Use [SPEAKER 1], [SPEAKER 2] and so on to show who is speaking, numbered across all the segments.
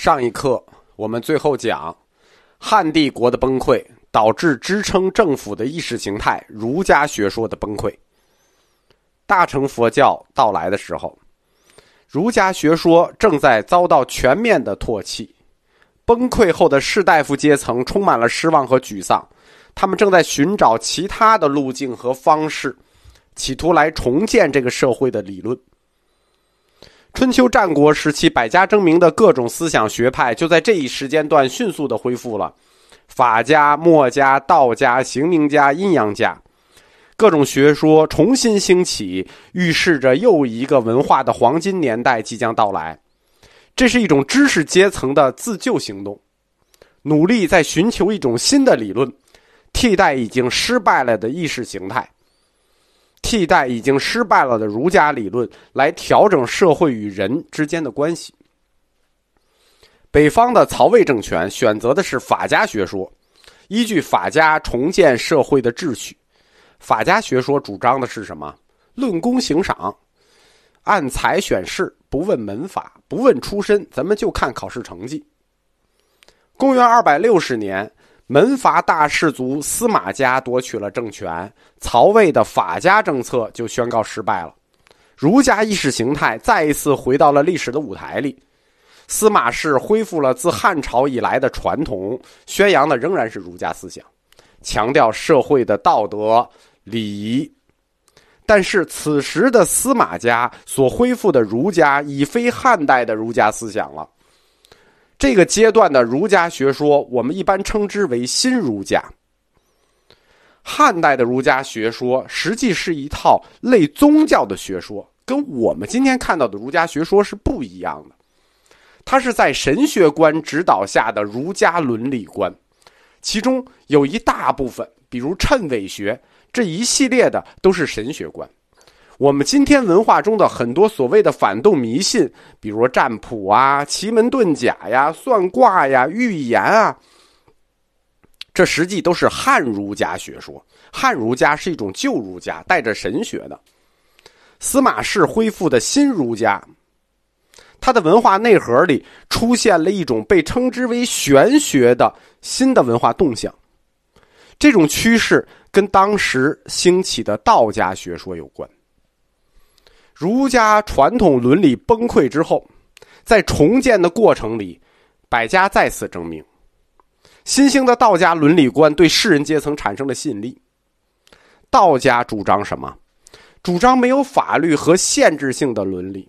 [SPEAKER 1] 上一课我们最后讲，汉帝国的崩溃导致支撑政府的意识形态儒家学说的崩溃。大乘佛教到来的时候，儒家学说正在遭到全面的唾弃，崩溃后的士大夫阶层充满了失望和沮丧，他们正在寻找其他的路径和方式，企图来重建这个社会的理论。春秋战国时期，百家争鸣的各种思想学派就在这一时间段迅速的恢复了。法家、墨家、道家、刑名家、阴阳家，各种学说重新兴起，预示着又一个文化的黄金年代即将到来。这是一种知识阶层的自救行动，努力在寻求一种新的理论，替代已经失败了的意识形态。替代已经失败了的儒家理论，来调整社会与人之间的关系。北方的曹魏政权选择的是法家学说，依据法家重建社会的秩序。法家学说主张的是什么？论功行赏，按才选士，不问门法，不问出身，咱们就看考试成绩。公元二百六十年。门阀大氏族司马家夺取了政权，曹魏的法家政策就宣告失败了，儒家意识形态再一次回到了历史的舞台里。司马氏恢复了自汉朝以来的传统，宣扬的仍然是儒家思想，强调社会的道德礼仪。但是此时的司马家所恢复的儒家已非汉代的儒家思想了。这个阶段的儒家学说，我们一般称之为新儒家。汉代的儒家学说实际是一套类宗教的学说，跟我们今天看到的儒家学说是不一样的。它是在神学观指导下的儒家伦理观，其中有一大部分，比如谶纬学这一系列的，都是神学观。我们今天文化中的很多所谓的反动迷信，比如占卜啊、奇门遁甲呀、算卦呀、预言啊，这实际都是汉儒家学说。汉儒家是一种旧儒家，带着神学的。司马氏恢复的新儒家，它的文化内核里出现了一种被称之为玄学的新的文化动向。这种趋势跟当时兴起的道家学说有关。儒家传统伦理崩溃之后，在重建的过程里，百家再次争鸣。新兴的道家伦理观对士人阶层产生了吸引力。道家主张什么？主张没有法律和限制性的伦理，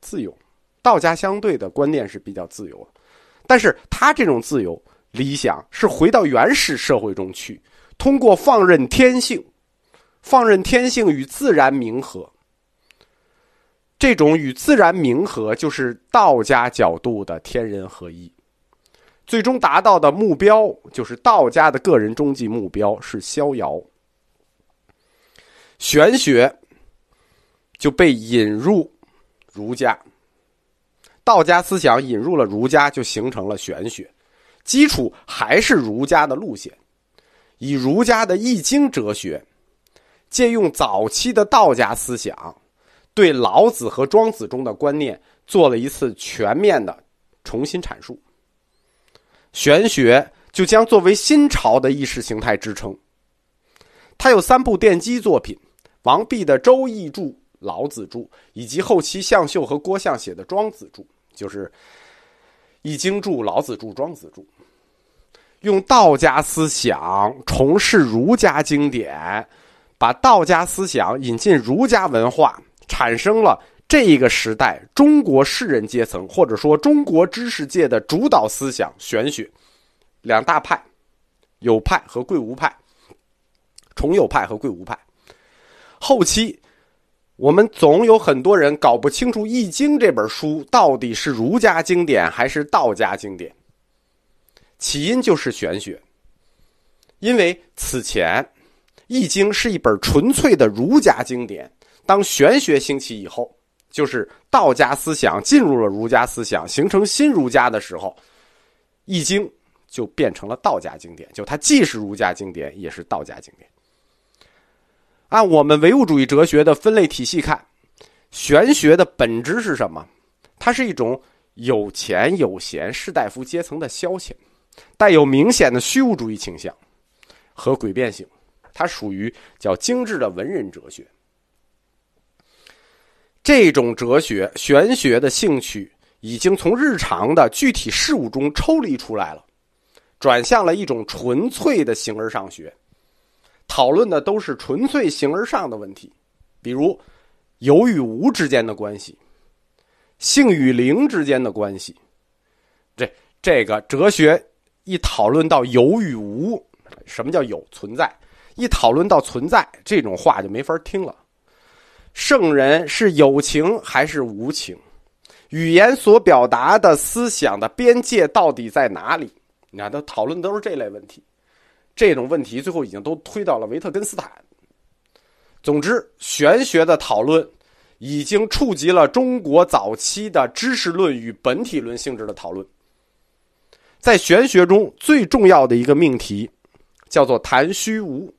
[SPEAKER 1] 自由。道家相对的观念是比较自由，但是他这种自由理想是回到原始社会中去，通过放任天性，放任天性与自然冥合。这种与自然冥合，就是道家角度的天人合一，最终达到的目标，就是道家的个人终极目标是逍遥。玄学就被引入儒家，道家思想引入了儒家，就形成了玄学，基础还是儒家的路线，以儒家的易经哲学，借用早期的道家思想。对老子和庄子中的观念做了一次全面的重新阐述，玄学就将作为新朝的意识形态支撑。他有三部奠基作品：王弼的《周易注》、老子注，以及后期向秀和郭象写的《庄子注》，就是《易经注》、老子注、庄子注，用道家思想重释儒家经典，把道家思想引进儒家文化。产生了这一个时代中国士人阶层，或者说中国知识界的主导思想玄学，两大派，有派和贵无派，重有派和贵无派。后期，我们总有很多人搞不清楚《易经》这本书到底是儒家经典还是道家经典。起因就是玄学，因为此前，《易经》是一本纯粹的儒家经典。当玄学兴起以后，就是道家思想进入了儒家思想，形成新儒家的时候，《易经》就变成了道家经典。就它既是儒家经典，也是道家经典。按我们唯物主义哲学的分类体系看，玄学的本质是什么？它是一种有钱有闲士大夫阶层的消遣，带有明显的虚无主义倾向和诡辩性，它属于较精致的文人哲学。这种哲学玄学的兴趣已经从日常的具体事物中抽离出来了，转向了一种纯粹的形而上学，讨论的都是纯粹形而上的问题，比如有与无之间的关系。性与灵之间的关系，这这个哲学一讨论到有与无，什么叫有存在？一讨论到存在，这种话就没法听了。圣人是有情还是无情？语言所表达的思想的边界到底在哪里？你看，他讨论都是这类问题。这种问题最后已经都推到了维特根斯坦。总之，玄学的讨论。已经触及了中国早期的知识论与本体论性质的讨论。在玄学中最重要的一个命题，叫做谈虚无。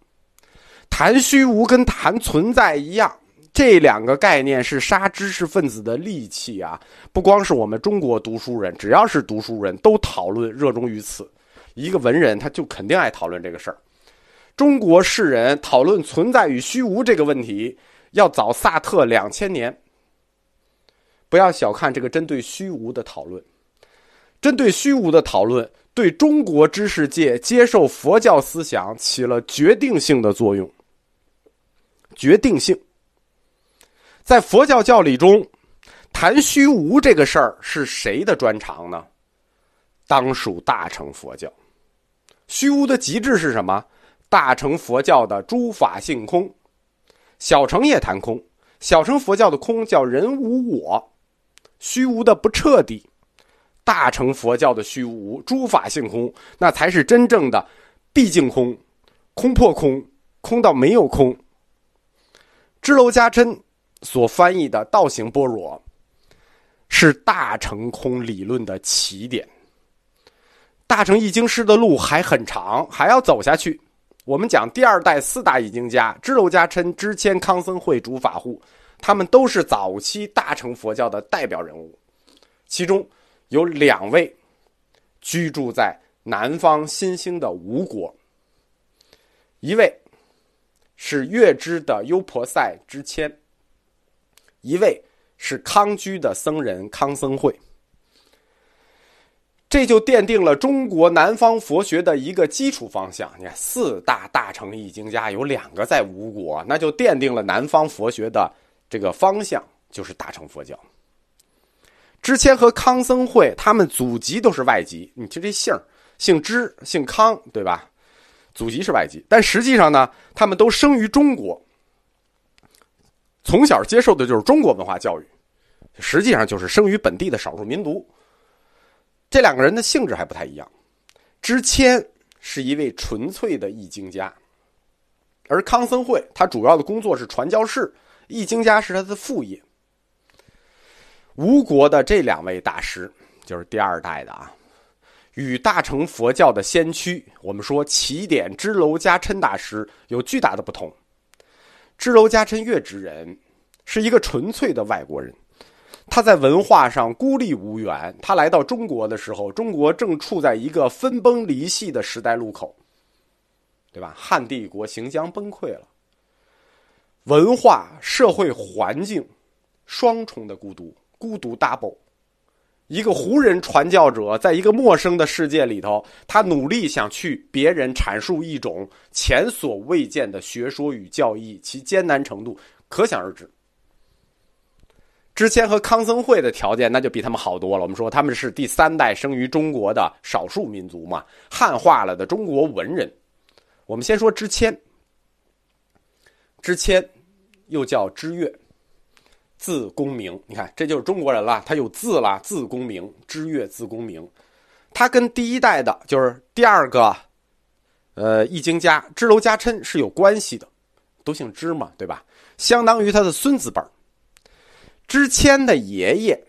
[SPEAKER 1] 谈虚无跟谈存在一样，这两个概念是杀知识分子的利器啊！不光是我们中国读书人，只要是读书人都讨论热衷于此。一个文人他就肯定爱讨论这个事儿。中国士人讨论存在与虚无这个问题。要早萨特两千年。不要小看这个针对虚无的讨论，针对虚无的讨论对中国知识界接受佛教思想起了决定性的作用。决定性，在佛教教理中，谈虚无这个事儿是谁的专长呢？当属大乘佛教。虚无的极致是什么？大乘佛教的诸法性空。小乘也谈空，小乘佛教的空叫人无我，虚无的不彻底；大乘佛教的虚无，诸法性空，那才是真正的毕竟空，空破空，空到没有空。支娄迦琛所翻译的《道行般若》，是大乘空理论的起点。大乘易经师的路还很长，还要走下去。我们讲第二代四大易经家：支娄迦琛、支谦、康僧会、竺法护，他们都是早期大乘佛教的代表人物。其中有两位居住在南方新兴的吴国，一位是月支的优婆塞支谦，一位是康居的僧人康僧会。这就奠定了中国南方佛学的一个基础方向。你看，四大大乘译经家有两个在吴国，那就奠定了南方佛学的这个方向，就是大乘佛教。支谦和康僧会，他们祖籍都是外籍。你听这姓姓支，姓康，对吧？祖籍是外籍，但实际上呢，他们都生于中国，从小接受的就是中国文化教育，实际上就是生于本地的少数民族。这两个人的性质还不太一样，知谦是一位纯粹的易经家，而康僧会他主要的工作是传教士，易经家是他的副业。吴国的这两位大师就是第二代的啊，与大乘佛教的先驱，我们说起点支娄迦琛大师有巨大的不同。支娄迦琛月之人，是一个纯粹的外国人。他在文化上孤立无援。他来到中国的时候，中国正处在一个分崩离析的时代路口，对吧？汉帝国行将崩溃了，文化社会环境双重的孤独，孤独 double。一个胡人传教者在一个陌生的世界里头，他努力想去别人阐述一种前所未见的学说与教义，其艰难程度可想而知。知谦和康僧会的条件那就比他们好多了。我们说他们是第三代生于中国的少数民族嘛，汉化了的中国文人。我们先说知谦，知谦又叫知越，字公明。你看，这就是中国人了，他有字了，字公明，知越字公明。他跟第一代的，就是第二个，呃，易经家支娄迦琛是有关系的，都姓支嘛，对吧？相当于他的孙子辈儿。支谦的爷爷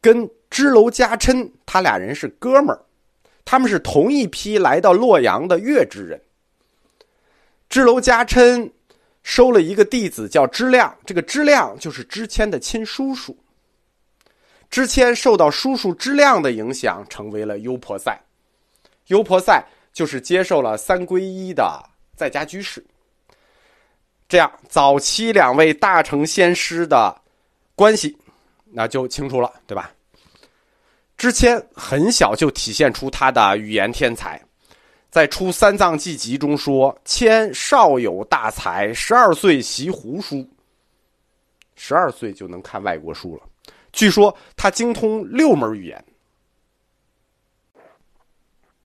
[SPEAKER 1] 跟支娄迦琛，他俩人是哥们儿，他们是同一批来到洛阳的月支人。支娄迦琛收了一个弟子叫知亮，这个知亮就是知谦的亲叔叔。知谦受到叔叔知亮的影响，成为了优婆塞。优婆塞就是接受了三皈依的在家居士。这样，早期两位大成仙师的关系，那就清楚了，对吧？知谦很小就体现出他的语言天才，在《出三藏记集》中说：“谦少有大才，十二岁习胡书，十二岁就能看外国书了。据说他精通六门语言。”